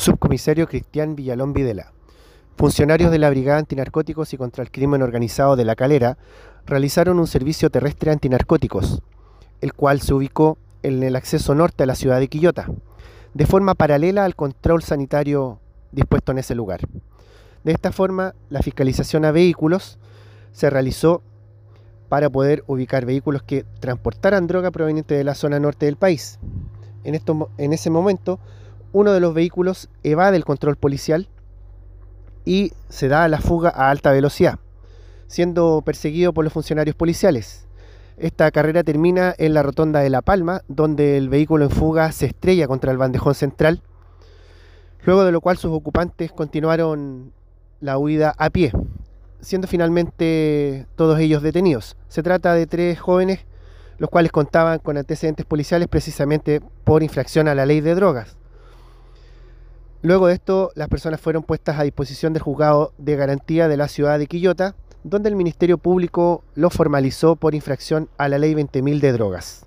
Subcomisario Cristian Villalón Videla. Funcionarios de la Brigada Antinarcóticos y contra el Crimen Organizado de La Calera realizaron un servicio terrestre antinarcóticos, el cual se ubicó en el acceso norte a la ciudad de Quillota, de forma paralela al control sanitario dispuesto en ese lugar. De esta forma, la fiscalización a vehículos se realizó para poder ubicar vehículos que transportaran droga proveniente de la zona norte del país. En, esto, en ese momento, uno de los vehículos evade el control policial y se da la fuga a alta velocidad, siendo perseguido por los funcionarios policiales. Esta carrera termina en la rotonda de La Palma, donde el vehículo en fuga se estrella contra el bandejón central, luego de lo cual sus ocupantes continuaron la huida a pie, siendo finalmente todos ellos detenidos. Se trata de tres jóvenes, los cuales contaban con antecedentes policiales precisamente por infracción a la ley de drogas. Luego de esto, las personas fueron puestas a disposición del juzgado de garantía de la ciudad de Quillota, donde el Ministerio Público lo formalizó por infracción a la ley 20.000 de drogas.